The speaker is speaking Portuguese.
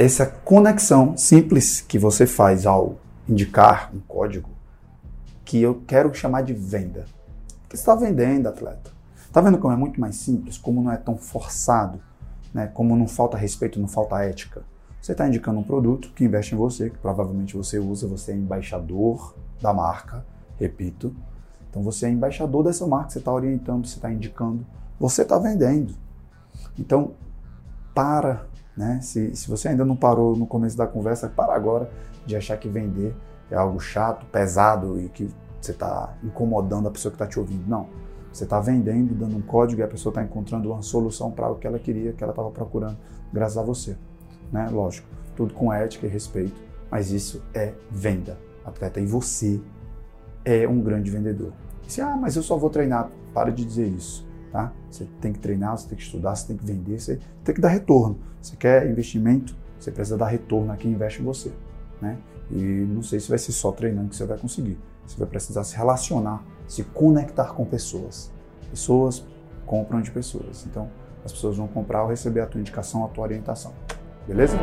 essa conexão simples que você faz ao indicar um código que eu quero chamar de venda. Porque você está vendendo, atleta. Está vendo como é muito mais simples, como não é tão forçado, né? como não falta respeito, não falta ética. Você está indicando um produto que investe em você, que provavelmente você usa, você é embaixador da marca, repito. Então você é embaixador dessa marca, você está orientando, você está indicando, você está vendendo. Então, para né? Se, se você ainda não parou no começo da conversa, para agora de achar que vender é algo chato, pesado e que você está incomodando a pessoa que está te ouvindo. Não. Você está vendendo, dando um código e a pessoa está encontrando uma solução para o que ela queria, que ela estava procurando, graças a você. Né? Lógico, tudo com ética e respeito, mas isso é venda, atleta. E você é um grande vendedor. E se, ah, mas eu só vou treinar. Para de dizer isso. Tá? Você tem que treinar, você tem que estudar, você tem que vender, você tem que dar retorno. Você quer investimento, você precisa dar retorno a quem investe em você. Né? E não sei se vai ser só treinando que você vai conseguir. Você vai precisar se relacionar, se conectar com pessoas. Pessoas compram de pessoas. Então, as pessoas vão comprar ou receber a tua indicação, a tua orientação. Beleza?